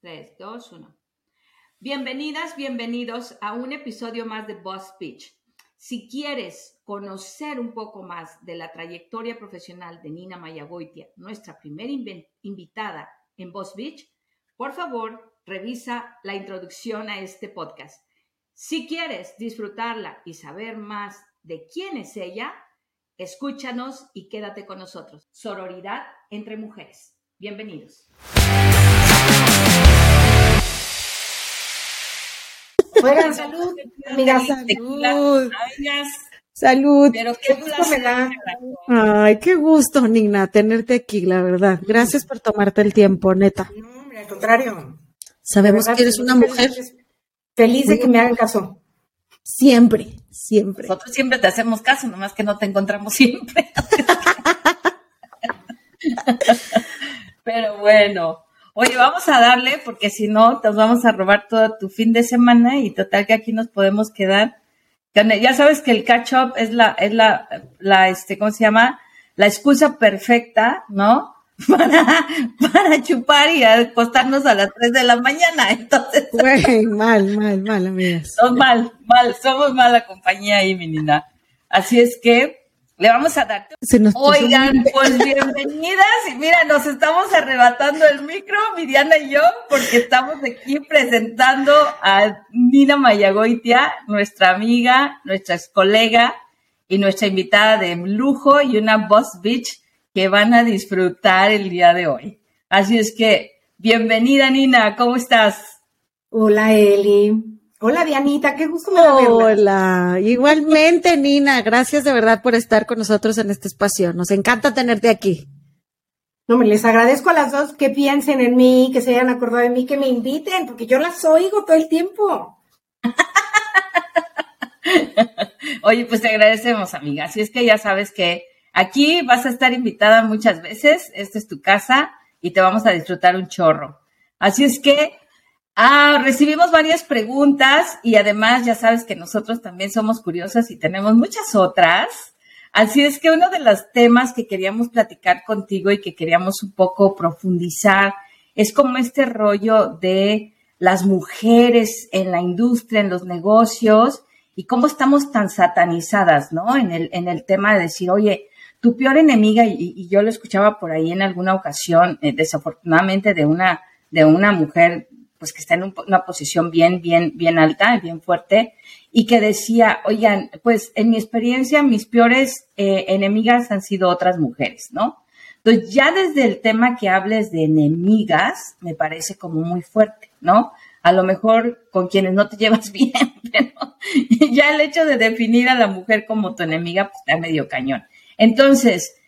3, 2, 1. Bienvenidas, bienvenidos a un episodio más de Boss Pitch. Si quieres conocer un poco más de la trayectoria profesional de Nina Mayagoitia, nuestra primera invitada en Boss Beach, por favor, revisa la introducción a este podcast. Si quieres disfrutarla y saber más de quién es ella, escúchanos y quédate con nosotros. Sororidad entre mujeres. Bienvenidos. Oigan, salud, amigas, salud. Salud. Pero qué gusto me da. Ay, qué gusto, Nina, tenerte aquí, la verdad. Gracias por tomarte el tiempo, neta. No, hombre, al contrario. Sabemos que eres una mujer. Feliz de que me hagan caso. Siempre, siempre. Nosotros siempre te hacemos caso, nomás que no te encontramos siempre. Pero bueno, Oye, vamos a darle porque si no, nos vamos a robar todo tu fin de semana y total que aquí nos podemos quedar. Ya sabes que el catch up es la, es la, la, este, ¿cómo se llama? La excusa perfecta, ¿no? Para, para chupar y acostarnos a las 3 de la mañana. Entonces. Güey, mal, mal, mal, amigas. Somos mal, mal, somos mala compañía ahí, mi. Así es que, le vamos a dar. Oigan, pues bienvenidas. Y mira, nos estamos arrebatando el micro, Miriana y yo, porque estamos aquí presentando a Nina Mayagoitia, nuestra amiga, nuestra ex colega y nuestra invitada de lujo y una Boss Beach que van a disfrutar el día de hoy. Así es que, bienvenida Nina, ¿cómo estás? Hola Eli, Hola Dianita, qué gusto me Hola, igualmente Nina, gracias de verdad por estar con nosotros en este espacio. Nos encanta tenerte aquí. No, me les agradezco a las dos que piensen en mí, que se hayan acordado de mí, que me inviten, porque yo las oigo todo el tiempo. Oye, pues te agradecemos, amiga. Así es que ya sabes que aquí vas a estar invitada muchas veces. Esta es tu casa y te vamos a disfrutar un chorro. Así es que Ah, recibimos varias preguntas y además ya sabes que nosotros también somos curiosas y tenemos muchas otras. Así es que uno de los temas que queríamos platicar contigo y que queríamos un poco profundizar es como este rollo de las mujeres en la industria, en los negocios y cómo estamos tan satanizadas, ¿no? En el, en el tema de decir, oye, tu peor enemiga, y, yo lo escuchaba por ahí en alguna ocasión, eh, desafortunadamente de una, de una mujer pues que está en una posición bien, bien, bien alta, bien fuerte, y que decía, oigan, pues en mi experiencia mis peores eh, enemigas han sido otras mujeres, ¿no? Entonces ya desde el tema que hables de enemigas, me parece como muy fuerte, ¿no? A lo mejor con quienes no te llevas bien, pero ya el hecho de definir a la mujer como tu enemiga, pues está medio cañón. Entonces,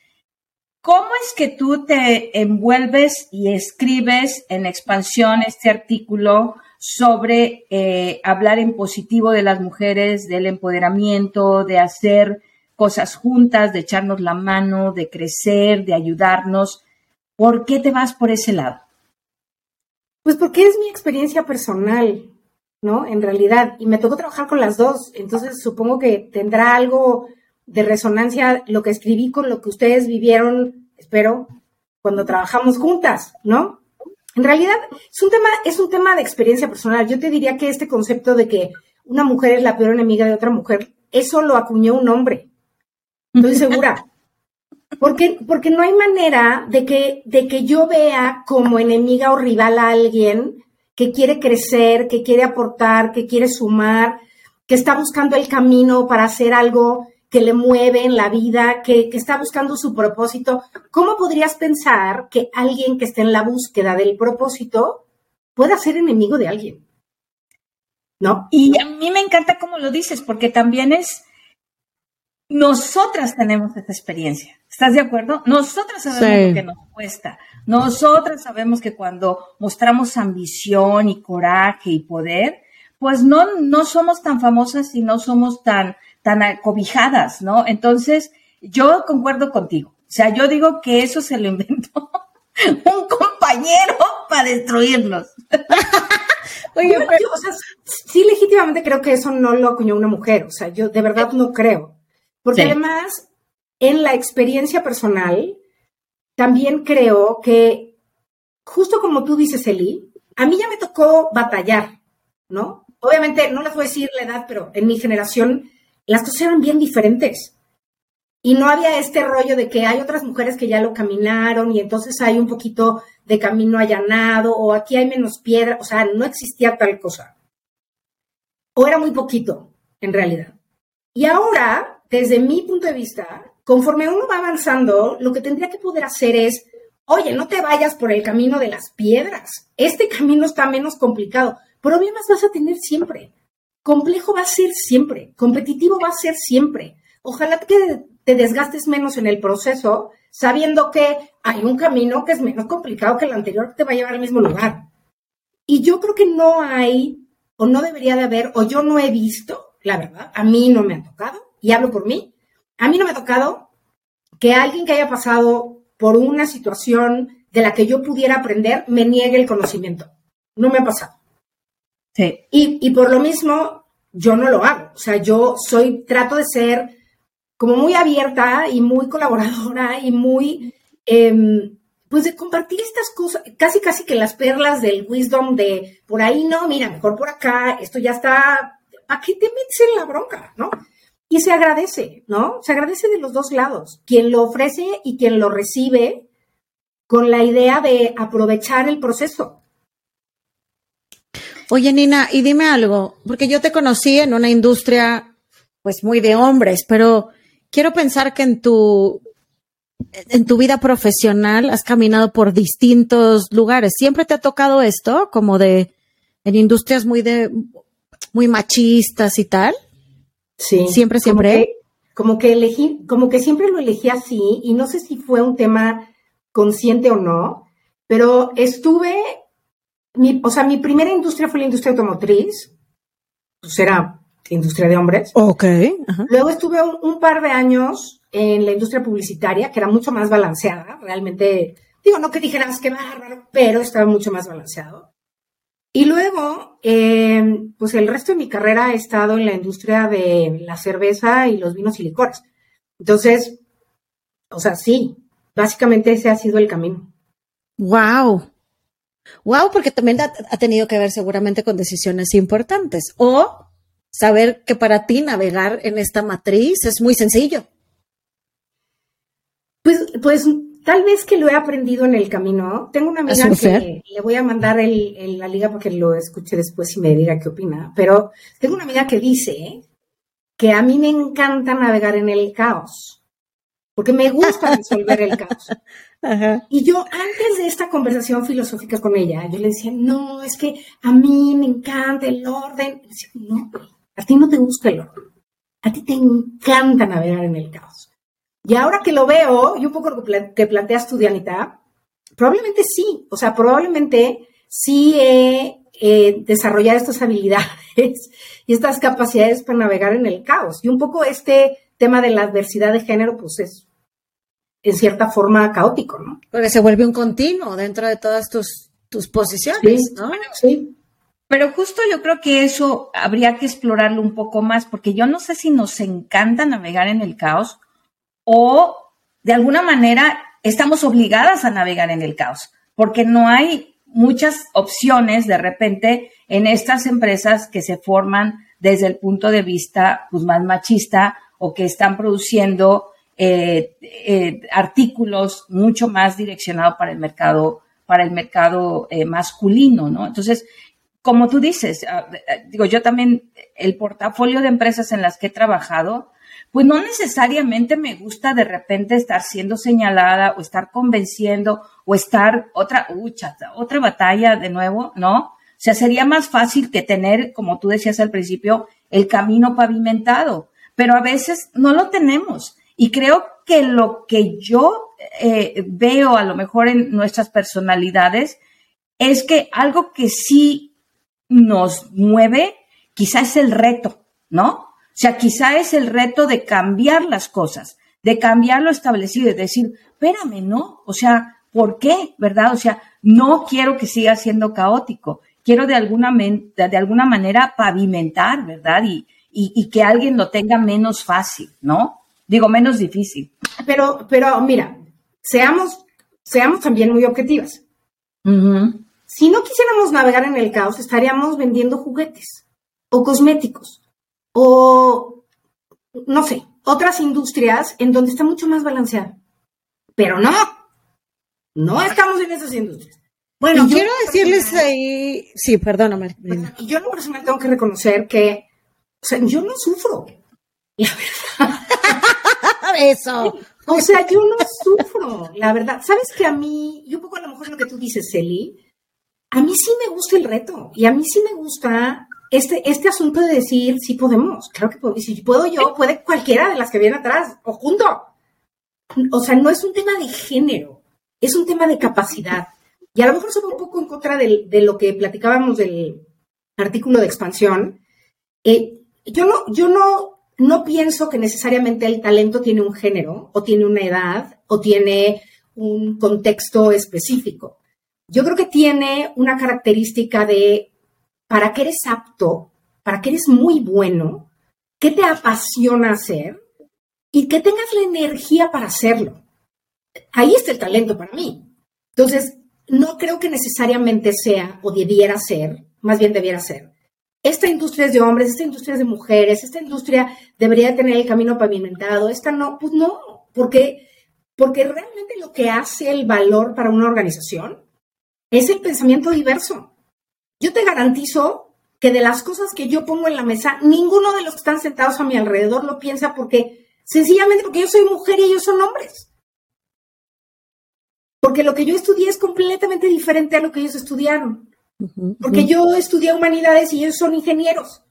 ¿Cómo es que tú te envuelves y escribes en expansión este artículo sobre eh, hablar en positivo de las mujeres, del empoderamiento, de hacer cosas juntas, de echarnos la mano, de crecer, de ayudarnos? ¿Por qué te vas por ese lado? Pues porque es mi experiencia personal, ¿no? En realidad, y me tocó trabajar con las dos, entonces supongo que tendrá algo de resonancia lo que escribí con lo que ustedes vivieron, espero, cuando trabajamos juntas, ¿no? En realidad es un tema, es un tema de experiencia personal. Yo te diría que este concepto de que una mujer es la peor enemiga de otra mujer, eso lo acuñó un hombre. Estoy segura. Porque, porque no hay manera de que, de que yo vea como enemiga o rival a alguien que quiere crecer, que quiere aportar, que quiere sumar, que está buscando el camino para hacer algo que le mueve en la vida, que, está buscando su propósito. ¿Cómo podrías pensar que alguien que esté en la búsqueda del propósito pueda ser enemigo de alguien? ¿No? Y a mí me encanta cómo lo dices, porque también es, nosotras tenemos esa experiencia. ¿Estás de acuerdo? Nosotras sabemos lo que nos cuesta. Nosotras sabemos que cuando mostramos ambición y coraje y poder, pues no, no somos tan famosas y no somos tan tan acobijadas, ¿no? Entonces, yo concuerdo contigo. O sea, yo digo que eso se lo inventó un compañero para destruirnos. Oye, pero, o sea, sí, legítimamente creo que eso no lo acuñó una mujer. O sea, yo de verdad no creo. Porque además, en la experiencia personal, también creo que, justo como tú dices, Eli, a mí ya me tocó batallar, ¿no? Obviamente, no les voy a decir la edad, pero en mi generación las cosas eran bien diferentes. Y no había este rollo de que hay otras mujeres que ya lo caminaron y entonces hay un poquito de camino allanado o aquí hay menos piedra, o sea, no existía tal cosa. O era muy poquito, en realidad. Y ahora, desde mi punto de vista, conforme uno va avanzando, lo que tendría que poder hacer es, oye, no te vayas por el camino de las piedras. Este camino está menos complicado. Problemas vas a tener siempre. Complejo va a ser siempre. Competitivo va a ser siempre. Ojalá que te desgastes menos en el proceso, sabiendo que hay un camino que es menos complicado que el anterior que te va a llevar al mismo lugar. Y yo creo que no hay, o no debería de haber, o yo no he visto, la verdad, a mí no me ha tocado, y hablo por mí, a mí no me ha tocado que alguien que haya pasado por una situación de la que yo pudiera aprender me niegue el conocimiento. No me ha pasado. Sí. Y, y por lo mismo, yo no lo hago. O sea, yo soy, trato de ser como muy abierta y muy colaboradora y muy, em, pues de compartir estas cosas, casi casi que las perlas del wisdom de por ahí no, mira, mejor por acá, esto ya está, ¿a qué te metes en la bronca, no? Y se agradece, ¿no? Se agradece de los dos lados, quien lo ofrece y quien lo recibe con la idea de aprovechar el proceso. Oye, Nina, y dime algo, porque yo te conocí en una industria, pues muy de hombres, pero quiero pensar que en tu, en tu vida profesional has caminado por distintos lugares. ¿Siempre te ha tocado esto, como de, en industrias muy de, muy machistas y tal? Sí. Siempre, siempre. Como que, elegí, como que siempre lo elegí así, y no sé si fue un tema consciente o no, pero estuve, mi, o sea, mi primera industria fue la industria automotriz, pues era industria de hombres. Ok. Luego estuve un, par de años en la industria publicitaria, que era mucho más balanceada, realmente, digo, no que dijeras que bárbaro, pero estaba mucho más balanceado. Y luego, em, pues el resto de mi carrera he estado en la industria de la cerveza y los vinos y licores. Entonces, o sea, sí, básicamente ese ha sido el camino. Wow. Wow, porque también ha, ha tenido que ver seguramente con decisiones importantes. O saber que para ti navegar en esta matriz es muy sencillo. Pues, pues tal vez que lo he aprendido en el camino. Tengo una amiga que le voy a mandar el, la liga para que lo escuche después y me diga qué opina. Pero tengo una amiga que dice que a mí me encanta navegar en el caos, porque me gusta resolver el caos. Y yo antes de esta conversación filosófica con ella, yo le decía, no, es que a mí me encanta el orden. no, a ti no te gusta el orden. A ti te encanta navegar en el caos. Y ahora que lo veo, y un poco lo que planteas tú, Dianita, probablemente sí. O sea, probablemente sí he desarrollado estas habilidades y estas capacidades para navegar en el caos. Y un poco este tema de la adversidad de género, pues es en cierta forma caótico, ¿no? Porque se vuelve un continuo dentro de todas tus, tus posiciones, ¿no? Sí. Pero justo yo creo que eso habría que explorarlo un poco más, porque yo no sé si nos encanta navegar en el caos o de alguna manera estamos obligadas a navegar en el caos, porque no hay muchas opciones de repente en estas empresas que se forman desde el punto de vista pues, más machista o que están produciendo eh, eh, artículos mucho más direccionados para el mercado para el mercado eh, masculino, ¿no? Entonces, como tú dices, ah, digo, yo también, el portafolio de empresas en las que he trabajado, pues no necesariamente me gusta de repente estar siendo señalada o estar convenciendo o estar otra, ucha, otra batalla de nuevo, ¿no? O sea, sería más fácil que tener, como tú decías al principio, el camino pavimentado, pero a veces no lo tenemos. Y creo que lo que yo eh, veo a lo mejor en nuestras personalidades es que algo que sí nos mueve, quizá es el reto, ¿no? O sea, quizá es el reto de cambiar las cosas, de cambiar lo establecido, de decir, espérame, ¿no? O sea, ¿por qué? ¿Verdad? O sea, no quiero que siga siendo caótico, quiero de alguna, de alguna manera pavimentar, ¿verdad? Y, y, que alguien lo tenga menos fácil, ¿no? Digo, menos difícil. Pero, pero mira, seamos, seamos también muy objetivas si no quisiéramos navegar en el caos, estaríamos vendiendo juguetes o cosméticos o, no sé, otras industrias en donde está mucho más balanceado. Pero no, no estamos en esas industrias. Bueno, quiero decirles ahí, sí, perdóname. Yo en lo personal tengo que reconocer que, o sea, yo no sufro, la verdad. Eso. O sea, yo no sufro, la verdad. ¿Sabes que a mí, y un poco a lo mejor lo que tú dices, Celi, a mí sí me gusta el reto y a mí sí me gusta este, este asunto de decir, sí podemos, claro que puedo, si puedo yo, puede cualquiera de las que vienen atrás, o junto. O sea, no es un tema de género, es un tema de capacidad. Y a lo mejor se va un poco en contra de, lo que platicábamos del artículo de expansión. Eh, yo no, yo no, no pienso que necesariamente el talento tiene un género, o tiene una edad, o tiene un contexto específico. Yo creo que tiene una característica de para qué eres apto, para qué eres muy bueno, qué te apasiona hacer y que tengas la energía para hacerlo. Ahí está el talento para mí. Entonces, no creo que necesariamente sea o debiera ser, más bien debiera ser. Esta industria es de hombres, esta industria es de mujeres, esta industria debería tener el camino pavimentado, esta no, pues no, porque, porque realmente lo que hace el valor para una organización es el pensamiento diverso. Yo te garantizo que de las cosas que yo pongo en la mesa, ninguno de los que están sentados a mi alrededor lo piensa porque, sencillamente porque yo soy mujer y ellos son hombres. Porque lo que yo estudié es completamente diferente a lo que ellos estudiaron. Porque yo estudié humanidades y ellos son ingenieros.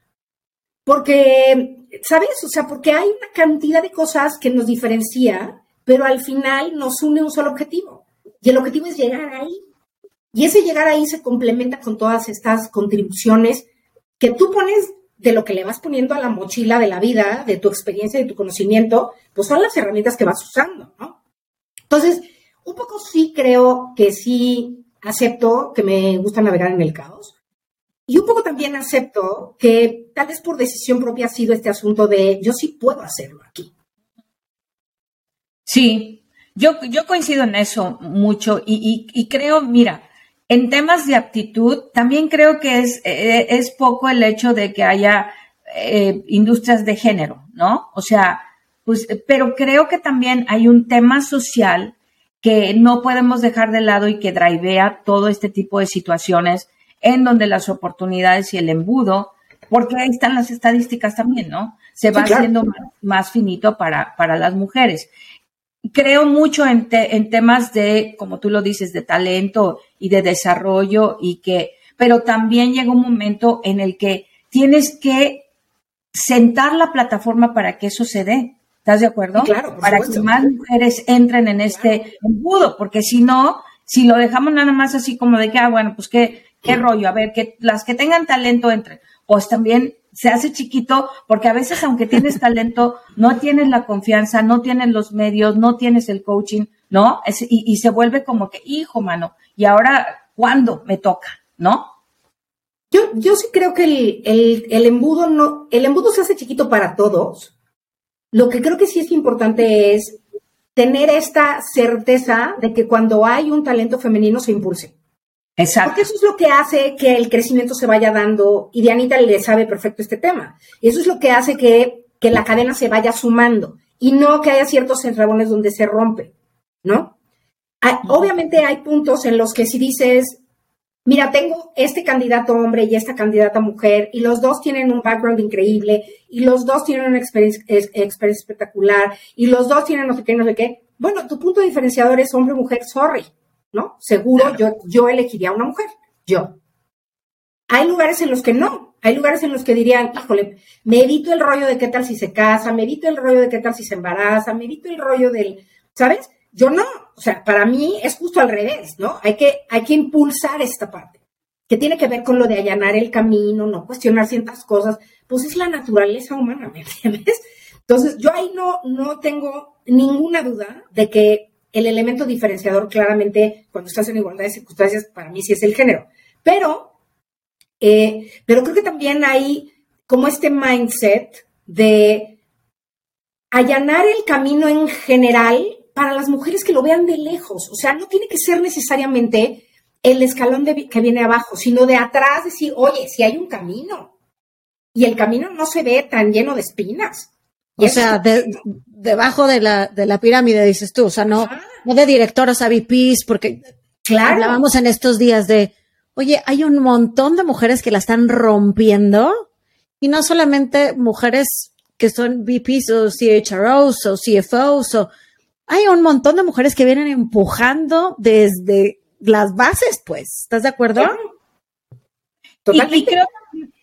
Porque, ¿sabes? O sea, porque hay una cantidad de cosas que nos diferencia, pero al final nos une un solo objetivo. Y el objetivo es llegar ahí. Y ese llegar ahí se complementa con todas estas contribuciones que tú pones de lo que le vas poniendo a la mochila de la vida, de tu experiencia, de tu conocimiento, pues son las herramientas que vas usando, ¿no? Entonces, un poco sí creo que sí acepto que me gusta navegar en el caos. Y un poco también acepto que tal vez por decisión propia ha sido este asunto de yo sí puedo hacerlo aquí. Sí, yo, yo coincido en eso mucho y, y creo, mira, en temas de aptitud, también creo que es, eh, es poco el hecho de que haya eh, industrias de género, ¿no? O sea, pues, pero creo que también hay un tema social que no podemos dejar de lado y que drivea todo este tipo de situaciones en donde las oportunidades y el embudo, porque ahí están las estadísticas también, ¿no? Se va haciendo más, más, finito para, para las mujeres creo mucho en, en, temas de, como tú lo dices, de talento y de desarrollo y que, pero también llega un momento en el que tienes que sentar la plataforma para que eso se dé. ¿Estás de acuerdo? claro, para que más mujeres entren en este embudo, porque si no, si lo dejamos nada más así como de que, ah, bueno, pues qué, qué rollo, a ver, que las que tengan talento entren, pues también se hace chiquito porque a veces aunque tienes talento, no tienes la confianza, no tienes los medios, no tienes el coaching, ¿no? y, se vuelve como que, hijo, mano, y ahora, ¿cuándo me toca? ¿No? Yo, yo sí creo que el, el, embudo no, el embudo se hace chiquito para todos. Lo que creo que sí es importante es tener esta certeza de que cuando hay un talento femenino se impulse. Exacto. Porque eso es lo que hace que el crecimiento se vaya dando, y Dianita le sabe perfecto este tema, y eso es lo que hace que, que la cadena se vaya sumando, y no que haya ciertos enrabones donde se rompe, ¿no? obviamente hay puntos en los que si dices, mira, tengo este candidato hombre y esta candidata mujer, y los dos tienen un background increíble, y los dos tienen una experiencia, experiencia espectacular, y los dos tienen no sé qué, no sé qué. Bueno, tu punto diferenciador es hombre-mujer, sorry. ¿no? Seguro yo, yo elegiría a una mujer, yo. Hay lugares en los que no, hay lugares en los que dirían, híjole, me evito el rollo de qué tal si se casa, me evito el rollo de qué tal si se embaraza, me evito el rollo del, ¿sabes? Yo no, o sea, para mí es justo al revés, ¿no? Hay que, hay que impulsar esta parte, que tiene que ver con lo de allanar el camino, no cuestionar ciertas cosas, pues es la naturaleza humana, ¿me entiendes? Entonces, yo ahí no, no tengo ninguna duda de que el elemento diferenciador claramente cuando estás en igualdad de circunstancias, para mí sí es el género. Pero, eh, pero creo que también hay como este mindset de allanar el camino en general para las mujeres que lo vean de lejos. O sea, no tiene que ser necesariamente el escalón que viene abajo, sino de atrás decir, oye, si hay un camino. Y el camino no se ve tan lleno de espinas. o sea, debajo de la, de la pirámide, dices tú, o sea, no, no de directoras a VPs, porque claro. hablábamos en estos días de, oye, hay un montón de mujeres que la están rompiendo y no solamente mujeres que son VPs o CHROs o CFOs o hay un montón de mujeres que vienen empujando desde las bases, pues. ¿Estás de acuerdo? Y, creo,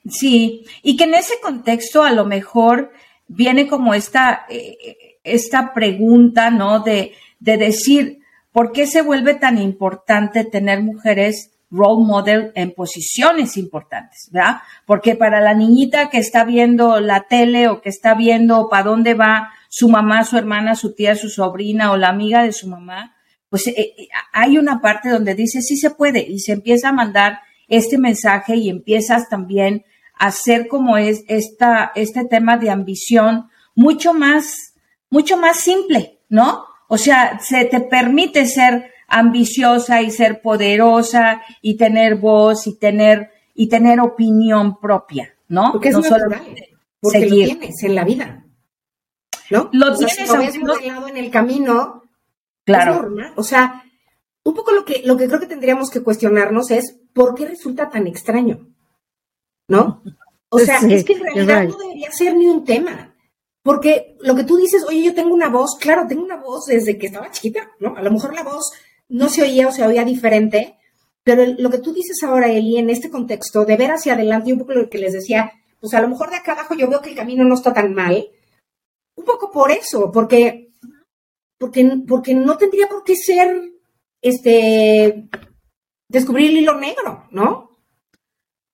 sí, y que en ese contexto a lo mejor viene como esta, eh, esta pregunta, ¿no? De, de decir, ¿por qué se vuelve tan importante tener mujeres role model en posiciones importantes, ¿verdad? Porque para la niñita que está viendo la tele o que está viendo para dónde va su mamá, su hermana, su tía, su sobrina o la amiga de su mamá, pues eh, eh, hay una parte donde dice sí se puede y se empieza a mandar este mensaje y empiezas también a hacer como es esta, este tema de ambición mucho más, mucho más simple, ¿no? O sea, se te permite ser ambiciosa y ser poderosa y tener voz y tener y tener opinión propia, ¿no? Porque es no natural, porque lo tienes en la vida, ¿no? Lo tienes si en el camino, claro. O sea, un poco lo que lo que creo que tendríamos que cuestionarnos es por qué resulta tan extraño, ¿no? O sea, es que en realidad no debería ser ni un tema. Porque lo que tú dices, oye, yo tengo una voz, claro, tengo una voz desde que estaba chiquita, ¿no? A lo mejor la voz no se oía o se oía diferente, pero lo que tú dices ahora, Eli, en este contexto, de ver hacia adelante, y un poco lo que les decía, pues a lo mejor de acá abajo yo veo que el camino no está tan mal, un poco por eso, porque, porque, porque no tendría por qué ser, este, descubrir el hilo negro, ¿no?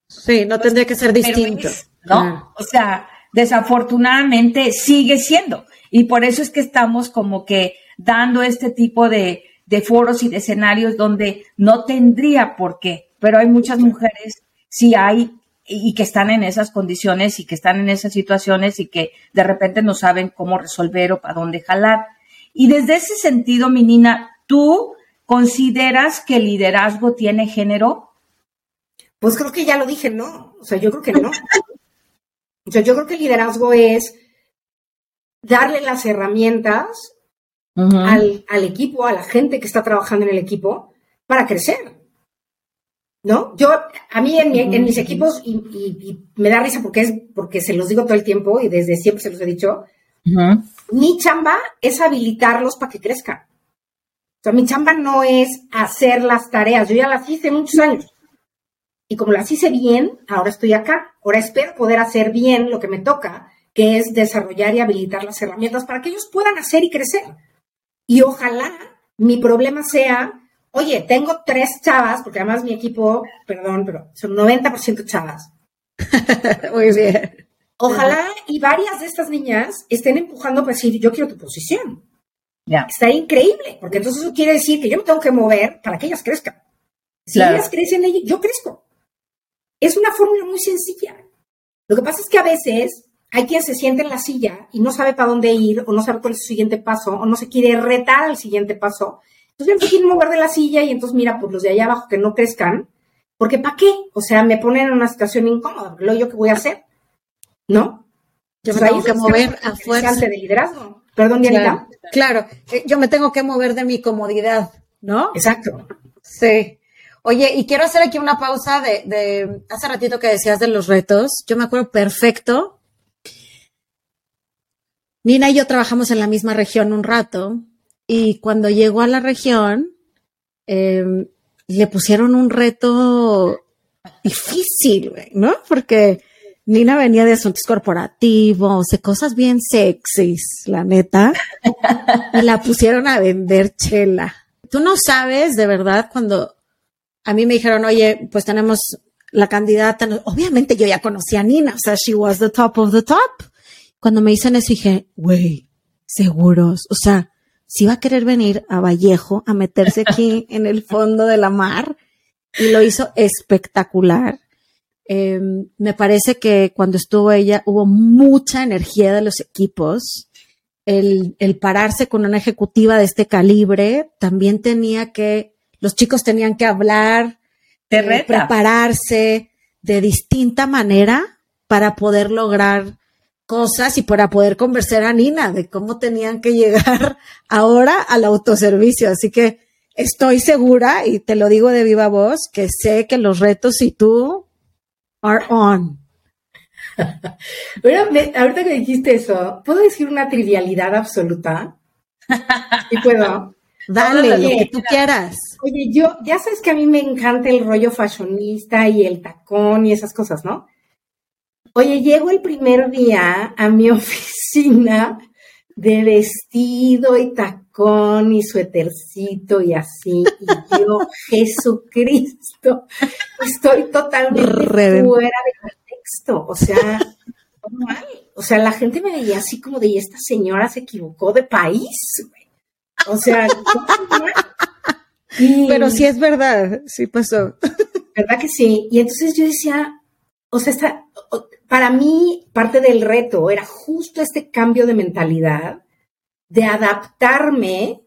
Sí, no tendría que ser distinto. ¿no? O sea, desafortunadamente sigue siendo. Y por eso es que estamos como que dando este tipo de, de foros y de escenarios donde no tendría por qué, pero hay muchas mujeres, sí hay, y que están en esas condiciones y que están en esas situaciones y que de repente no saben cómo resolver o para dónde jalar. Y desde ese sentido, mi Nina, ¿tú consideras que el liderazgo tiene género? Pues creo que ya lo dije, no. O sea, yo creo que no. O sea, yo creo que el liderazgo es darle las herramientas al, al, equipo, a la gente que está trabajando en el equipo, para crecer. ¿No? Yo, a mí en, en mis equipos, y, y, me da risa porque es, porque se los digo todo el tiempo y desde siempre se los he dicho, mi chamba es habilitarlos para que crezcan. O sea, mi chamba no es hacer las tareas, yo ya las hice muchos años. Y como las hice bien, ahora estoy acá. Ahora espero poder hacer bien lo que me toca, que es desarrollar y habilitar las herramientas para que ellos puedan hacer y crecer. Y ojalá mi problema sea, oye, tengo tres chavas, porque además mi equipo, perdón, pero son 90% chavas. Muy bien. Ojalá y varias de estas niñas estén empujando para decir, yo quiero tu posición. Ya. Está increíble, porque entonces eso quiere decir que yo me tengo que mover para que ellas crezcan. Si ellas crecen, yo crezco. Es una fórmula muy sencilla. Lo que pasa es que a veces hay quien se siente en la silla y no sabe para dónde ir, o no sabe cuál es su siguiente paso, o no se quiere retar al siguiente paso. Entonces ya se quieren mover de la silla y entonces mira, pues los de allá abajo que no crezcan, porque ¿para qué? O sea, me ponen en una situación incómoda, lo yo que voy a hacer, ¿no? Yo me tengo que mover a fuerza. de liderazgo. Perdón, Dianita. Claro, eh, yo me tengo que mover de mi comodidad, ¿no? Exacto. Sí. Oye, y quiero hacer aquí una pausa de, de hace ratito que decías de los retos. Yo me acuerdo perfecto Nina y yo trabajamos en la misma región un rato y cuando llegó a la región em, le pusieron un reto difícil, ¿no? Porque Nina venía de asuntos corporativos, de cosas bien sexys, la neta, y la pusieron a vender chela. Tú no sabes, de verdad, cuando a mí me dijeron, oye, pues tenemos la candidata, obviamente yo ya conocía a Nina, o sea, she was the top of the top cuando me dicen eso dije, güey, seguros, o sea, si va a querer venir a Vallejo a meterse aquí en el fondo de la mar y lo hizo espectacular. Em, me parece que cuando estuvo ella hubo mucha energía de los equipos. El, el pararse con una ejecutiva de este calibre también tenía que los chicos tenían que hablar, eh, prepararse de distinta manera para poder lograr cosas y para poder convencer a Nina de cómo tenían que llegar ahora al autoservicio. Así que estoy segura, y te lo digo de viva voz, que sé que los retos y tú are on. bueno, ahorita que dijiste eso, ¿puedo decir una trivialidad absoluta? ¿Y puedo? Dale, lo que tú quieras. Oye, yo, ya sabes que a mí me encanta el rollo fashionista y el tacón y esas cosas, ¿no? Oye, llego el primer día a mi oficina de vestido y tacón y suétercito y así, y yo, Jesucristo, estoy totalmente fuera de contexto, o sea, normal. O sea, la gente me veía así como de, esta señora se equivocó de país, güey. O sea, pero sí es verdad, sí pasó. ¿Verdad que sí? Y entonces yo decía, o sea, está, para mí parte del reto era justo este cambio de mentalidad, de adaptarme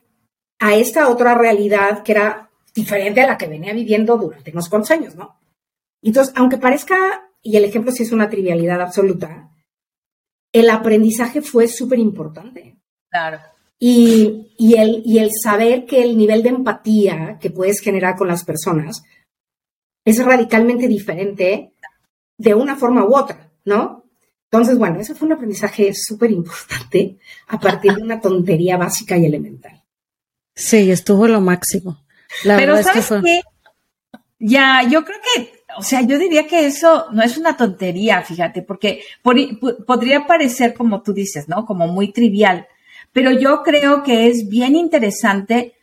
a esta otra realidad que era diferente a la que venía viviendo durante unos cuantos años, ¿no? Entonces, aunque parezca, y el ejemplo sí es una trivialidad absoluta, el aprendizaje fue súper importante. Claro. Y, el, y el saber que el nivel de empatía que puedes generar con las personas es radicalmente diferente de una forma u otra, ¿no? Entonces, bueno, eso fue un aprendizaje súper importante a partir de una tontería básica y elemental. Sí, estuvo lo máximo. Pero ¿sabes qué? Ya, yo creo que, o sea, yo diría que eso no es una tontería, fíjate, porque podría parecer, como tú dices, ¿no? Como muy trivial, pero yo creo que es bien interesante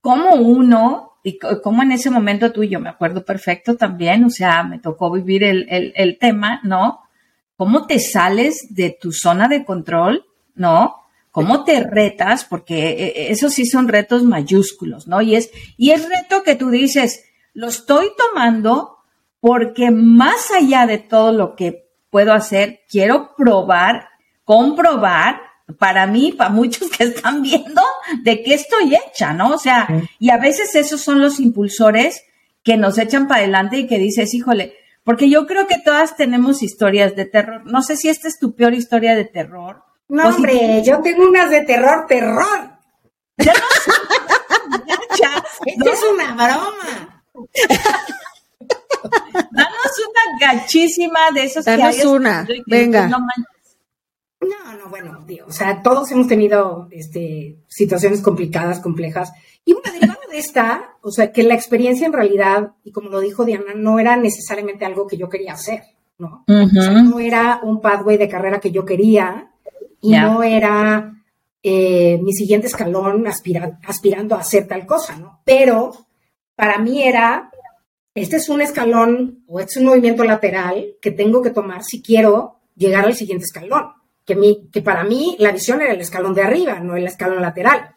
cómo uno, y cómo en ese momento tú yo me acuerdo perfecto también, o sea, me tocó vivir el, el, tema, ¿no? ¿Cómo te sales de tu zona de control, ¿no? ¿Cómo te retas? Porque eh, eh, esos sí son retos mayúsculos, ¿no? Y es, y es reto que tú dices, lo estoy tomando porque más allá de todo lo que puedo hacer, quiero probar, comprobar para mí, para muchos que están viendo, de qué estoy hecha, ¿no? O sea, y a veces esos son los impulsores que nos echan para adelante y que dices, híjole, porque yo creo que todas tenemos historias de terror. No sé si esta es tu peor historia de terror. No, hombre, yo tengo unas de terror, terror. Ya no Esto es una broma. Danos una gachísima de esos Danos una, venga. No, no, bueno, o sea, todos hemos tenido este, situaciones complicadas, complejas. Y una derivada de esta, o sea, que la experiencia en realidad, y como lo dijo Diana, no era necesariamente algo que yo quería hacer, ¿no? o sea, no era un pathway de carrera que yo quería y no era eh, mi siguiente escalón aspirando a hacer tal cosa, ¿no? Pero para mí era, este es un escalón o este es un movimiento lateral que tengo que tomar si quiero llegar al siguiente escalón que, para mí la visión era el escalón de arriba, no el escalón lateral.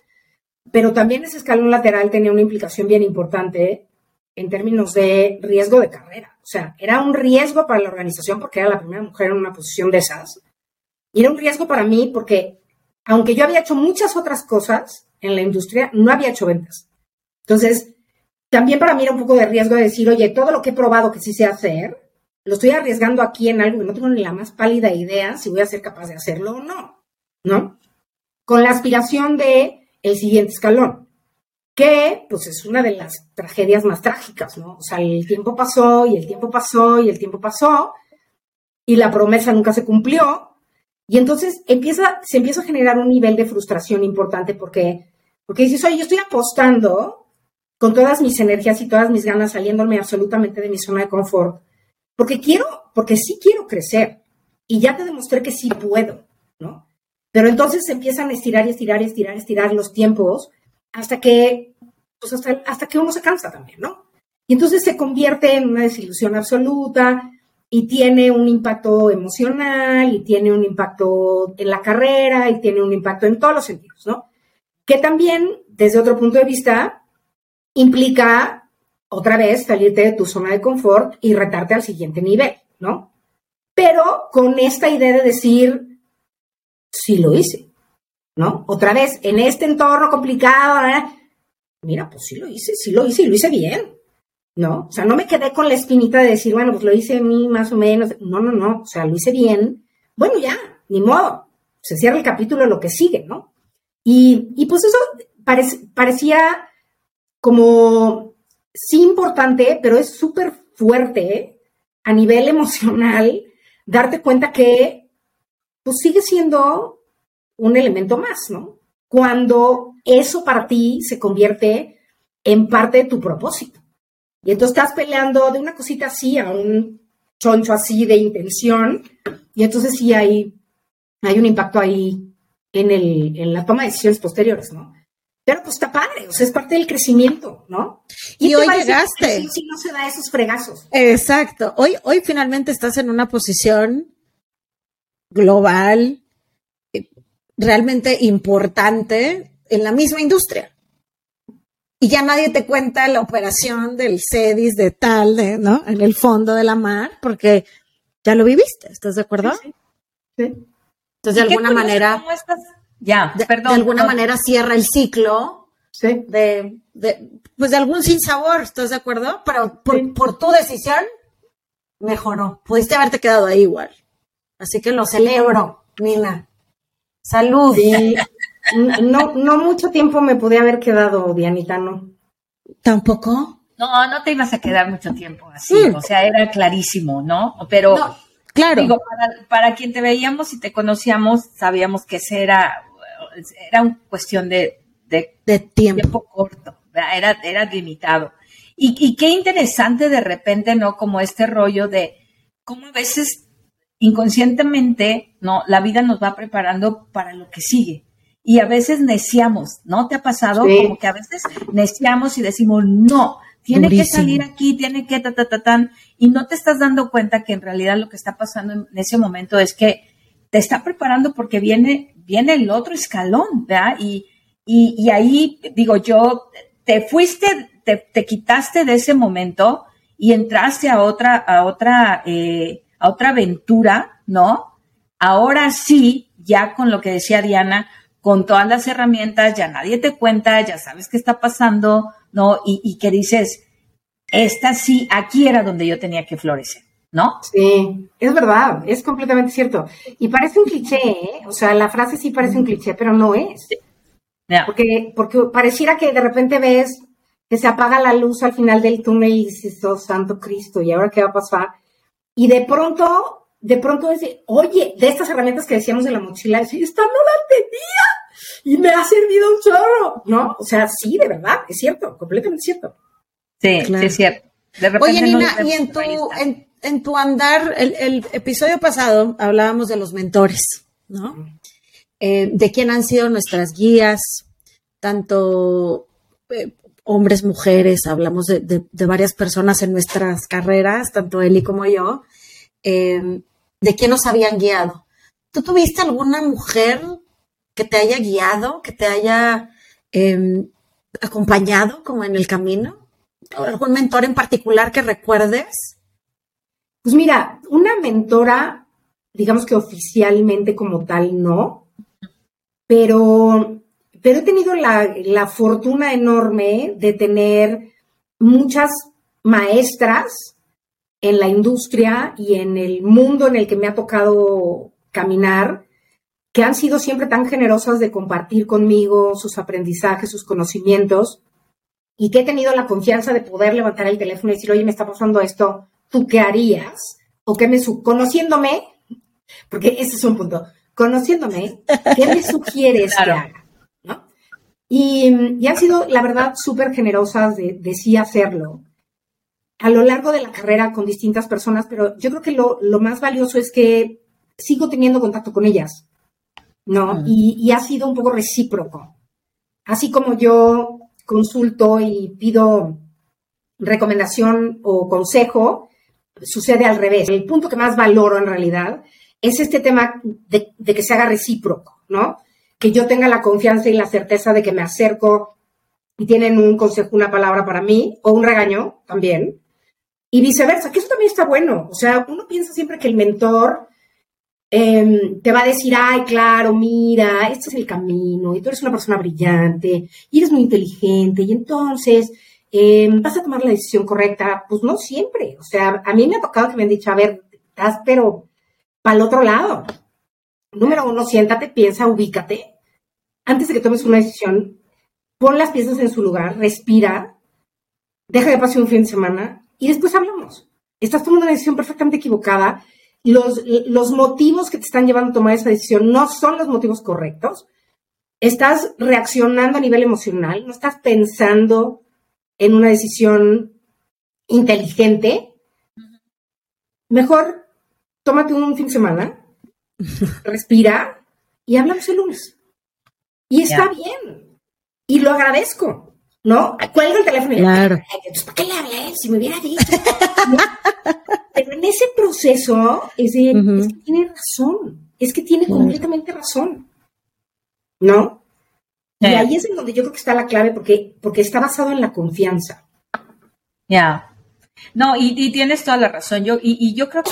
Pero también ese escalón lateral tenía una implicación bien importante en términos de riesgo de carrera. O sea, era un riesgo para la organización porque era la primera mujer en una posición de esas. Y era un riesgo para mí porque, aunque yo había hecho muchas otras cosas en la industria, no había hecho ventas. Entonces, también para mí era un poco de riesgo de decir, oye, todo lo que he probado que sí sé hacer, lo estoy arriesgando aquí en algo que no tengo ni la más pálida idea si voy a ser capaz de hacerlo o no, ¿no? Con la aspiración de el siguiente escalón, que pues es una de las tragedias más trágicas, ¿no? O sea, el tiempo pasó y el tiempo pasó y el tiempo pasó y la promesa nunca se cumplió y entonces empieza, se empieza a generar un nivel de frustración importante porque, porque dices, oye, yo estoy apostando con todas mis energías y todas mis ganas saliéndome absolutamente de mi zona de confort porque quiero, porque sí quiero crecer y ya te demostré que sí puedo, ¿no? Pero entonces empiezan a estirar y estirar y estirar estirar los tiempos hasta que, pues hasta, hasta que uno se cansa también, ¿no? Y entonces se convierte en una desilusión absoluta y tiene un impacto emocional y tiene un impacto en la carrera y tiene un impacto en todos los sentidos, ¿no? Que también, desde otro punto de vista, implica otra vez salirte de tu zona de confort y retarte al siguiente nivel, ¿no? Pero con esta idea de decir, sí lo hice, ¿no? Otra vez, en este entorno complicado, ¿eh? mira, pues sí lo hice, sí lo hice y lo hice bien, ¿no? O sea, no me quedé con la espinita de decir, bueno, pues lo hice a mí más o menos. No, no, no, o sea, lo hice bien. Bueno, ya, ni modo. Se cierra el capítulo, lo que sigue, ¿no? Y, y pues eso parecía como sí importante, pero es súper fuerte a nivel emocional darte cuenta que pues sigue siendo un elemento más, ¿no? Cuando eso para ti se convierte en parte de tu propósito. Y entonces estás peleando de una cosita así a un choncho así de intención, y entonces sí hay, hay un impacto ahí en, el, en la toma de decisiones posteriores, ¿no? Pero pues está padre, o sea, es parte del crecimiento, ¿no? Y, hoy llegaste. Si no se da esos fregazos. Exacto. Hoy, hoy finalmente estás en una posición global, eh, realmente importante en la misma industria. Y ya nadie te cuenta la operación del CEDIS de tal, de, ¿no? En el fondo de la mar, porque ya lo viviste, ¿estás de acuerdo? Sí. Entonces, de alguna manera. Ya, de, perdón. De alguna manera cierra el ciclo sí. de, de, pues de algún sinsabor, ¿estás de acuerdo? Pero por, por tu decisión, mejoró. Pudiste haberte quedado ahí igual. Así que lo celebro, Nina. Salud. No, no mucho tiempo me pude haber quedado, Dianita, ¿no? ¿Tampoco? No, no te ibas a quedar mucho tiempo así. O sea, era clarísimo, ¿no? Pero, claro. Digo, para, para, quien te veíamos y te conocíamos, sabíamos que ese era era una cuestión de, de, tiempo. corto, era, era limitado. Y, y, qué interesante de repente, ¿no? Como este rollo de cómo a veces inconscientemente, ¿no? La vida nos va preparando para lo que sigue. Y a veces neciamos, ¿no? ¿Te ha pasado? Como que a veces neciamos y decimos, no, tiene que salir aquí, tiene que ta, ta, ta, tan, y no te estás dando cuenta que en realidad lo que está pasando en ese momento es que te está preparando porque viene viene el otro escalón, ¿verdad? Y, y, ahí, digo, yo, te fuiste, te, quitaste de ese momento y entraste a otra, a otra, eh, a otra aventura, ¿no? Ahora sí, ya con lo que decía Diana, con todas las herramientas, ya nadie te cuenta, ya sabes qué está pasando, ¿no? Y, y que dices, esta sí, aquí era donde yo tenía que florecer. ¿No? Sí, es verdad, es completamente cierto. Y parece un cliché, ¿eh? O sea, la frase sí parece un cliché, pero no es. Porque, porque pareciera que de repente ves que se apaga la luz al final del túnel y dices, oh, santo Cristo, ¿y ahora qué va a pasar? Y de pronto, de pronto dice, oye, de estas herramientas que decíamos de la mochila, esta no la tenía y me ha servido un chorro, ¿no? O sea, sí, de verdad, es cierto, completamente cierto. Sí, sí es cierto. Oye, Nina, y en tu, en tu andar, el, episodio pasado hablábamos de los mentores, ¿no? Eh, de quién han sido nuestras guías, tanto eh, hombres, mujeres, hablamos de, varias personas en nuestras carreras, tanto Eli como yo, eh, de quién nos habían guiado. ¿Tú tuviste alguna mujer que te haya guiado, que te haya em, acompañado como en el camino? ¿Algún mentor en particular que recuerdes? Pues mira, una mentora, digamos que oficialmente como tal, no, pero, pero he tenido la, la fortuna enorme de tener muchas maestras en la industria y en el mundo en el que me ha tocado caminar, que han sido siempre tan generosas de compartir conmigo sus aprendizajes, sus conocimientos, y que he tenido la confianza de poder levantar el teléfono y decir, oye, me está pasando esto, ¿tú qué harías? O qué me, conociéndome, porque ese es un punto, conociéndome, ¿qué me sugieres que haga? ¿no? Y, han sido, la verdad, súper generosas de, de, sí hacerlo a lo largo de la carrera con distintas personas, pero yo creo que lo, lo más valioso es que sigo teniendo contacto con ellas, ¿no? Y, y ha sido un poco recíproco. Así como yo consulto y pido recomendación o consejo, sucede al revés. El punto que más valoro en realidad es este tema de, que se haga recíproco, ¿no? Que yo tenga la confianza y la certeza de que me acerco y tienen un consejo, una palabra para mí, o un regaño también, y viceversa, que eso también está bueno. O sea, uno piensa siempre que el mentor em, te va a decir, ay, claro, mira, este es el camino, y tú eres una persona brillante, y eres muy inteligente, y entonces em, vas a tomar la decisión correcta. Pues no siempre. O sea, a mí me ha tocado que me han dicho, a ver, estás pero para el otro lado. Número uno, siéntate, piensa, ubícate. Antes de que tomes una decisión, pon las piezas en su lugar, respira, deja de pasar un fin de semana y después hablamos. Estás tomando una decisión perfectamente equivocada. Los, los motivos que te están llevando a tomar esa decisión no son los motivos correctos. Estás reaccionando a nivel emocional, no estás pensando en una decisión inteligente. Mejor tómate un fin de semana, respira y hablamos el lunes. Y está bien. Y lo agradezco. ¿no? Cuelga el teléfono y claro. Pues, ¿para qué le hablé? Si me hubiera dicho. Pero en ese proceso es, que tiene razón, es que tiene completamente razón, ¿no? Y ahí es en donde yo creo que está la clave porque, porque está basado en la confianza. Ya. No, y, tienes toda la razón. Yo, y, y yo creo que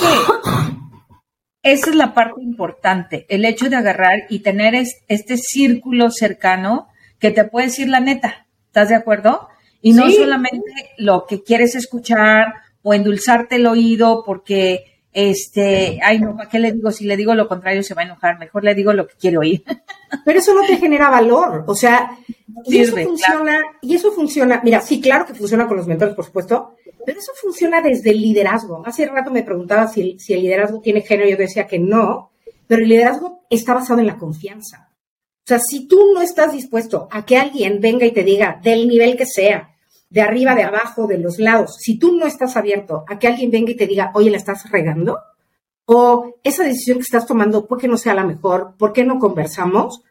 esa es la parte importante, el hecho de agarrar y tener este círculo cercano que te puede decir la neta. ¿Estás de acuerdo? Y no solamente lo que quieres escuchar o endulzarte el oído porque, este, ay, no, ¿para qué le digo? Si le digo lo contrario se va a enojar, mejor le digo lo que quiere oír. Pero eso no te genera valor, o sea, y eso funciona, y eso funciona, mira, sí, claro que funciona con los mentores, por supuesto, pero eso funciona desde el liderazgo. Hace rato me preguntaba si, si el liderazgo tiene género, yo decía que no, pero el liderazgo está basado en la confianza. O sea, si tú no estás dispuesto a que alguien venga y te diga, del nivel que sea, de arriba, de abajo, de los lados, si tú no estás abierto a que alguien venga y te diga, oye, la estás regando, o esa decisión que estás tomando, ¿por qué no sea la mejor? ¿Por qué no conversamos?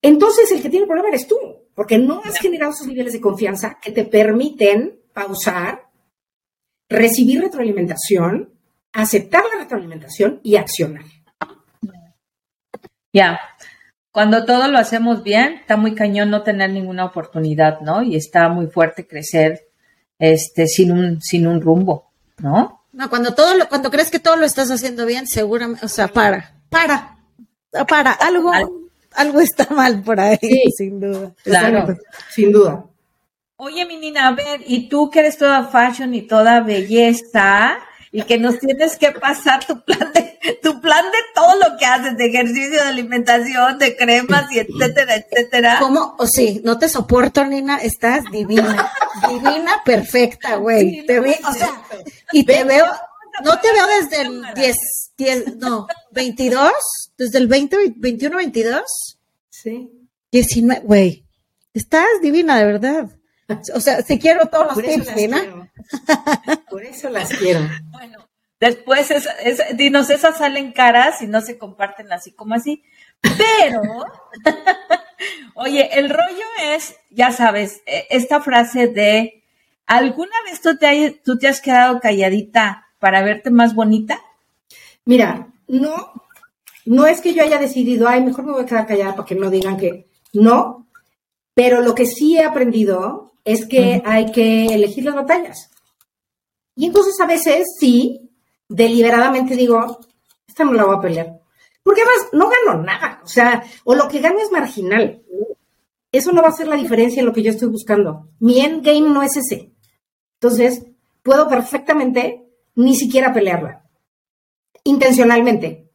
Entonces el que tiene el problema eres tú, porque no has generado esos niveles de confianza que te permiten pausar, recibir retroalimentación, aceptar la retroalimentación y accionar. Ya, cuando todo lo hacemos bien, está muy cañón no tener ninguna oportunidad, ¿no? Y está muy fuerte crecer este sin un sin un rumbo, ¿no? No, cuando todo lo, cuando crees que todo lo estás haciendo bien, seguramente, o sea, para, para, para, algo, algo está mal por ahí, sin duda. Claro, sin duda. Oye, mi Nina, a ver, y tú que eres toda fashion y toda belleza, y que nos tienes que pasar tu plan de, tu plan de todo lo que haces, de ejercicio, de alimentación, de cremas y etcétera, etcétera. ¿Cómo? O sí, no te soporto, Nina, estás divina, divina, perfecta, güey. te veo, o sea, y te veo, no te veo desde el 10, 10, no, 22, desde el 20, 21, 22. Sí. 19, güey, estás divina, de verdad. O sea, si quiero todos los tips, Nina. Por eso las quiero. Después, es, dinos, esas salen caras y no se comparten así como así. Pero, oye, el rollo es, ya sabes, e, esta frase de, ¿alguna vez tú te, tú te has quedado calladita para verte más bonita? Mira, no, no es que yo haya decidido, ay, mejor me voy a quedar callada para que no digan que no, pero lo que sí he aprendido es que hay que elegir las batallas. Y entonces a veces sí, deliberadamente digo, esta no la voy a pelear. Porque además no gano nada, o sea, o lo que gano es marginal. Eso no va a ser la diferencia en lo que yo estoy buscando. Mi endgame no es ese. Entonces, puedo perfectamente ni siquiera pelearla. Intencionalmente.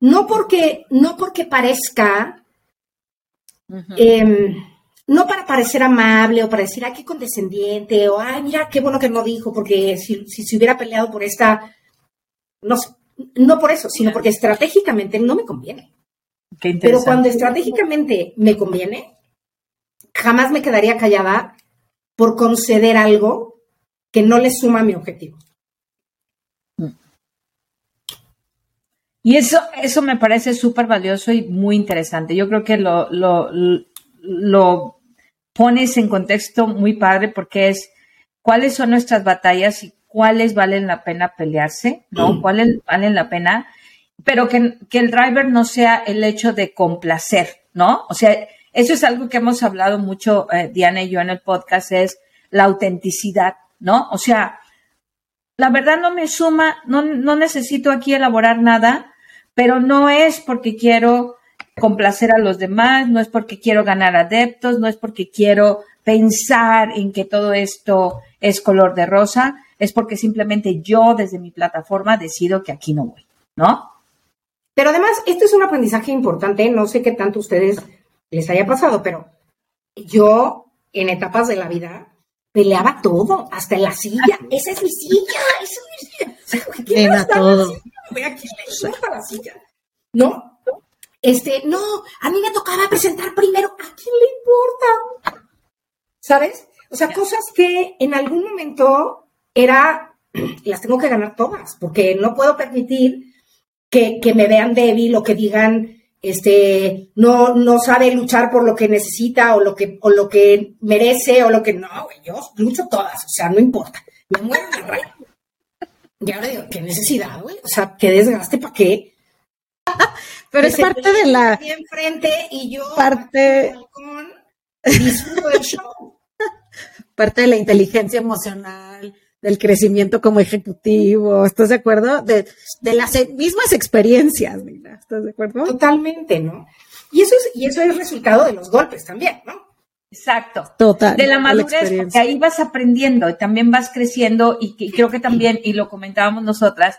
No porque, no porque parezca no para parecer amable o para decir, ay, qué condescendiente, o ay, mira, qué bueno que no dijo, porque si, se hubiera peleado por esta, no no por eso, sino porque estratégicamente no me conviene. Pero cuando estratégicamente me conviene, jamás me quedaría callada por conceder algo que no le suma a mi objetivo. Y eso, eso me parece súper valioso y muy interesante. Yo creo que lo, lo, lo pones en contexto muy padre porque es cuáles son nuestras batallas y cuáles valen la pena pelearse, ¿no? Mm. Cuáles valen la pena, pero que, el driver no sea el hecho de complacer, ¿no? O sea, eso es algo que hemos hablado mucho, eh, Diana y yo en el podcast, es la autenticidad, ¿no? O sea, la verdad no me suma, no, no necesito aquí elaborar nada, pero no es porque quiero complacer a los demás, no es porque quiero ganar adeptos, no es porque quiero pensar en que todo esto es color de rosa, es porque simplemente yo desde mi plataforma decido que aquí no voy, ¿no? Pero además, esto es un aprendizaje importante, no sé qué tanto a ustedes les haya pasado, pero yo en etapas de la vida peleaba todo, hasta la silla. Esa es mi silla, esa es mi silla. Era todo. Aquí le la silla. No, este, no, a mí me tocaba presentar primero. ¿A quién le importa? ¿Sabes? O sea, cosas que en algún momento era, las tengo que ganar todas, porque no puedo permitir que, que me vean débil o que digan, este, no, no sabe luchar por lo que necesita o lo que, o lo que merece o lo que no, yo lucho todas, o sea, no importa, me muero de rayo. Y ahora digo, ¿qué necesidad, güey? O sea, ¿qué desgaste para qué? Pero es parte de la. enfrente y yo. Parte. disfruto del show. Parte de la inteligencia emocional, del crecimiento como ejecutivo, ¿estás de acuerdo? De, las e, mismas experiencias, mira, ¿estás de acuerdo? Totalmente, ¿no? Y eso es, y eso es resultado de los golpes también, ¿no? Exacto. Total. De la madurez, porque ahí vas aprendiendo y también vas creciendo y creo que también, y lo comentábamos nosotras,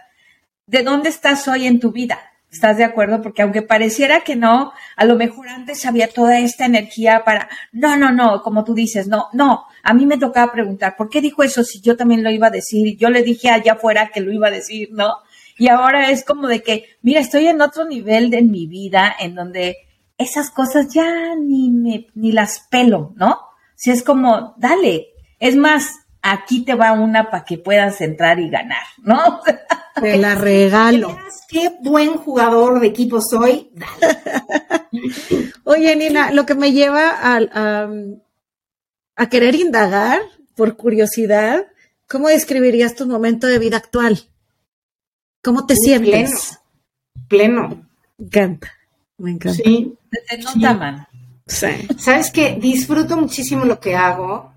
¿de dónde estás hoy en tu vida? ¿Estás de acuerdo? Porque aunque pareciera que no, a lo mejor antes había toda esta energía para, no, no, no, como tú dices, no, no, a mí me tocaba preguntar, ¿por qué dijo eso si yo también lo iba a decir? Yo le dije allá afuera que lo iba a decir, ¿no? Y ahora es como de que, mira, estoy en otro nivel de mi vida en donde esas cosas ya ni me, ni las pelo, ¿no? Si es como, dale, es más, aquí te va una para que puedas entrar y ganar, ¿no? Te la regalo. Qué buen jugador de equipo soy. Oye, Nina, lo que me lleva a, a, querer indagar, por curiosidad, ¿cómo describirías tu momento de vida actual? ¿Cómo te sientes? Pleno. Pleno. Me encanta. Me encanta. Sí. nota, Sí. Sabes que disfruto muchísimo lo que hago.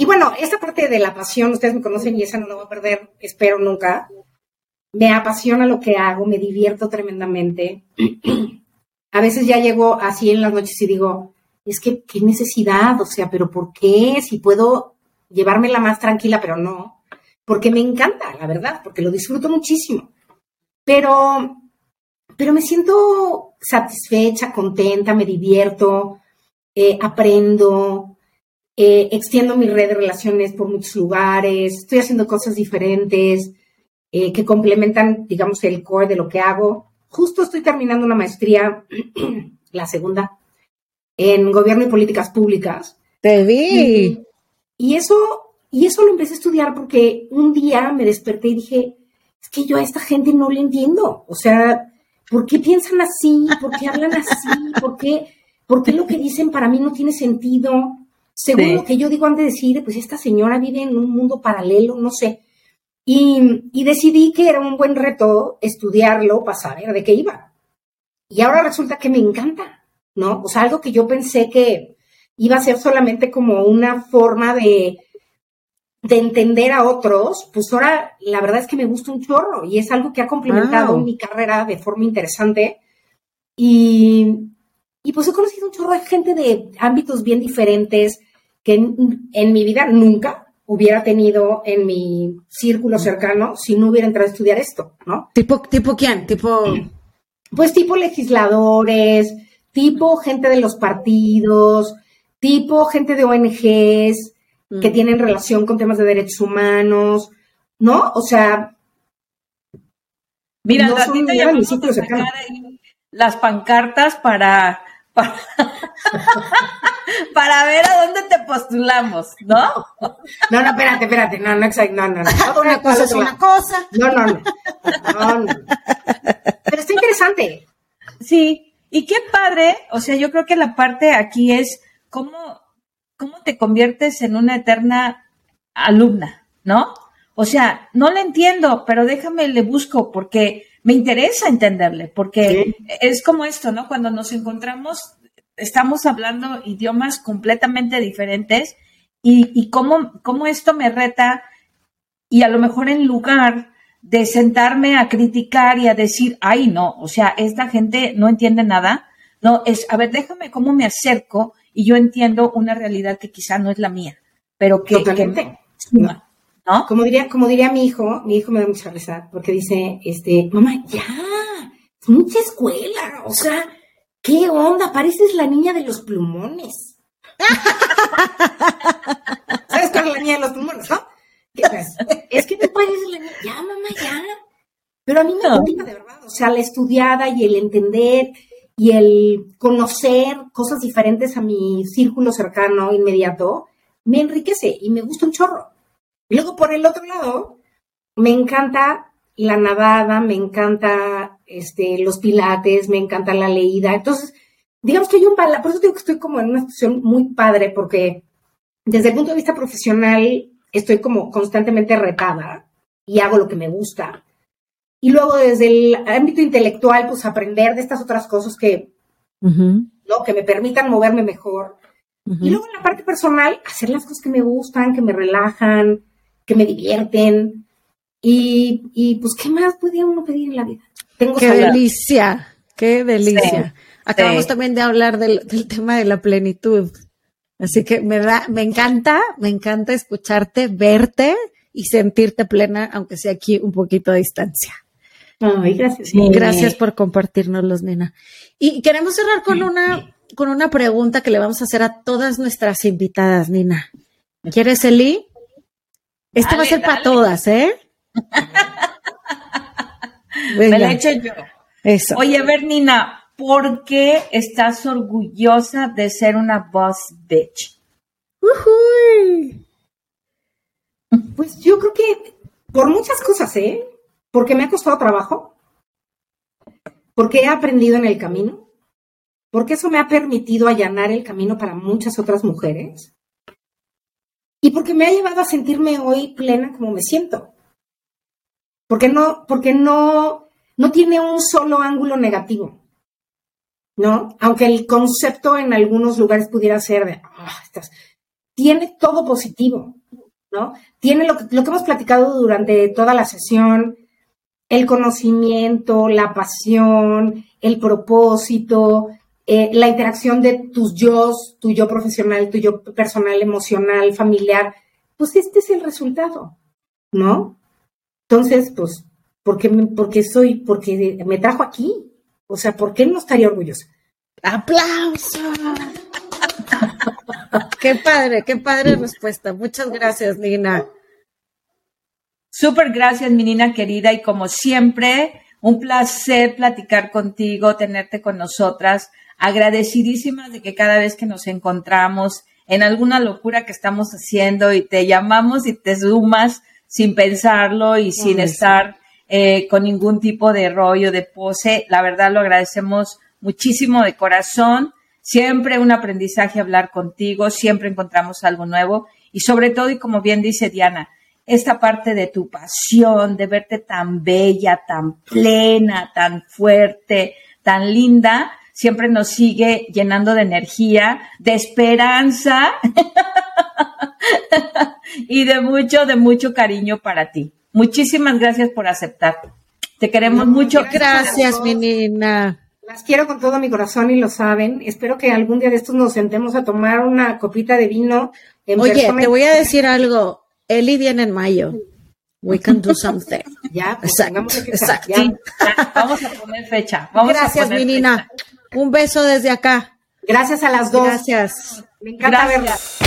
Y bueno, esta parte de la pasión, ustedes me conocen y esa no la voy a perder, espero nunca me apasiona lo que hago, me divierto tremendamente. a veces ya llego así en las noches y digo, es que qué necesidad, o sea, pero ¿por qué? Si puedo llevármela más tranquila, pero no, porque me encanta, la verdad, porque lo disfruto muchísimo. Pero, pero me siento satisfecha, contenta, me divierto, eh, aprendo, eh, extiendo mi red de relaciones por muchos lugares, estoy haciendo cosas diferentes, eh, que complementan, digamos, el core de lo que hago. Justo estoy terminando una maestría, la segunda, en gobierno y políticas públicas. Te vi. Y, eso, y eso lo empecé a estudiar porque un día me desperté y dije, es que yo a esta gente no le entiendo. O sea, ¿por qué piensan así? ¿Por qué hablan así? ¿Por qué, por qué lo que dicen para mí no tiene sentido? Según lo que yo digo antes de decir, pues esta señora vive en un mundo paralelo, no sé. Y, decidí que era un buen reto estudiarlo para saber de qué iba. Y ahora resulta que me encanta, ¿no? O sea, algo que yo pensé que iba a ser solamente como una forma de, de entender a otros, pues ahora la verdad es que me gusta un chorro y es algo que ha complementado mi carrera de forma interesante. Y, y, pues he conocido un chorro de gente de ámbitos bien diferentes que en mi vida nunca hubiera tenido en mi círculo cercano si no hubiera entrado a estudiar esto, ¿no? ¿Tipo, tipo quién? Tipo... Pues tipo legisladores, tipo gente de los partidos, tipo gente de ONGs que mm. tienen relación con temas de derechos humanos, ¿no? O sea... Mira, no las pancartas para para, ver a dónde te postulamos, ¿no? No, no, espérate, espérate, no, no, exacto, no, no, no. Una cosa es una cosa. No, no, no, no, no. Pero está interesante. Sí, y qué padre, o sea, yo creo que la parte aquí es cómo, cómo te conviertes en una eterna alumna, ¿no? O sea, no le entiendo, pero déjame, le busco, porque me interesa entenderle, porque es como esto, ¿no? Cuando nos encontramos, estamos hablando idiomas completamente diferentes y, y cómo, cómo esto me reta y a lo mejor en lugar de sentarme a criticar y a decir, ay, no, o sea, esta gente no entiende nada. No, es, a ver, déjame cómo me acerco y yo entiendo una realidad que quizá no es la mía, pero que, Totalmente. ¿no? Como diría, como diría mi hijo, mi hijo me da mucha risa, porque dice, este, mamá, ya, es mucha escuela, o sea, ¿qué onda? Pareces la niña de los plumones. ¿Sabes cuál es la niña de los plumones, no? Es que me pareces la niña, ya, mamá, ya. Pero a mí me gusta de verdad, o sea, la estudiada y el entender y el conocer cosas diferentes a mi círculo cercano, inmediato, me enriquece y me gusta un chorro. Y luego por el otro lado, me encanta la nadada, me encanta este, los pilates, me encanta la leída. Entonces, digamos que hay un balance, por eso digo que estoy como en una situación muy padre, porque desde el punto de vista profesional estoy como constantemente retada y hago lo que me gusta. Y luego desde el ámbito intelectual, pues aprender de estas otras cosas que, ¿no? que me permitan moverme mejor. Y luego en la parte personal, hacer las cosas que me gustan, que me relajan, que me divierten. Y, pues, ¿qué más puede uno pedir en la vida? Tengo qué delicia, qué delicia. Acabamos también de hablar del, tema de la plenitud. Así que me da, me encanta, me encanta escucharte, verte y sentirte plena, aunque sea aquí un poquito de distancia. Ay, gracias. Gracias por compartirnos, nena. Y queremos cerrar con una, con una pregunta que le vamos a hacer a todas nuestras invitadas, Nina. ¿Quieres, Eli? Esto va a ser para todas, ¿eh? Me la echo yo. Eso. Oye, Bernina, ¿por qué estás orgullosa de ser una boss bitch? Pues yo creo que por muchas cosas, ¿eh? Porque me ha costado trabajo, porque he aprendido en el camino, porque eso me ha permitido allanar el camino para muchas otras mujeres y porque me ha llevado a sentirme hoy plena como me siento. Porque no, porque no, no tiene un solo ángulo negativo, ¿no? Aunque el concepto en algunos lugares pudiera ser de, ah, tiene todo positivo, ¿no? Tiene lo que, lo que hemos platicado durante toda la sesión, el conocimiento, la pasión, el propósito, eh, la interacción de tus yo, tu yo profesional, tu yo personal, emocional, familiar, pues este es el resultado, ¿no? Entonces, pues, ¿por qué, porque soy, porque me trajo aquí? O sea, ¿por qué no estaría orgullosa? ¡Aplausos! qué padre, qué padre respuesta. Muchas gracias, Nina. Súper gracias, mi Nina querida, y como siempre, un placer platicar contigo, tenerte con nosotras agradecidísimas de que cada vez que nos encontramos en alguna locura que estamos haciendo y te llamamos y te sumas sin pensarlo y sin estar eh, con ningún tipo de rollo, de pose, la verdad lo agradecemos muchísimo de corazón. Siempre un aprendizaje hablar contigo, siempre encontramos algo nuevo. Y sobre todo, y como bien dice Diana, esta parte de tu pasión, de verte tan bella, tan plena, tan fuerte, tan linda, siempre nos sigue llenando de energía, de esperanza y de mucho, de mucho cariño para ti. Muchísimas gracias por aceptar. Te queremos mucho. Gracias, mi niña. Las quiero con todo mi corazón y lo saben. Espero que algún día de estos nos sentemos a tomar una copita de vino. Oye, te voy a decir algo. Eli viene en mayo. We can do something. Ya, pues exacto. exacto. vamos a poner fecha. Gracias, mi nina. Un beso desde acá. Gracias a las dos. Gracias. Me encanta verlas.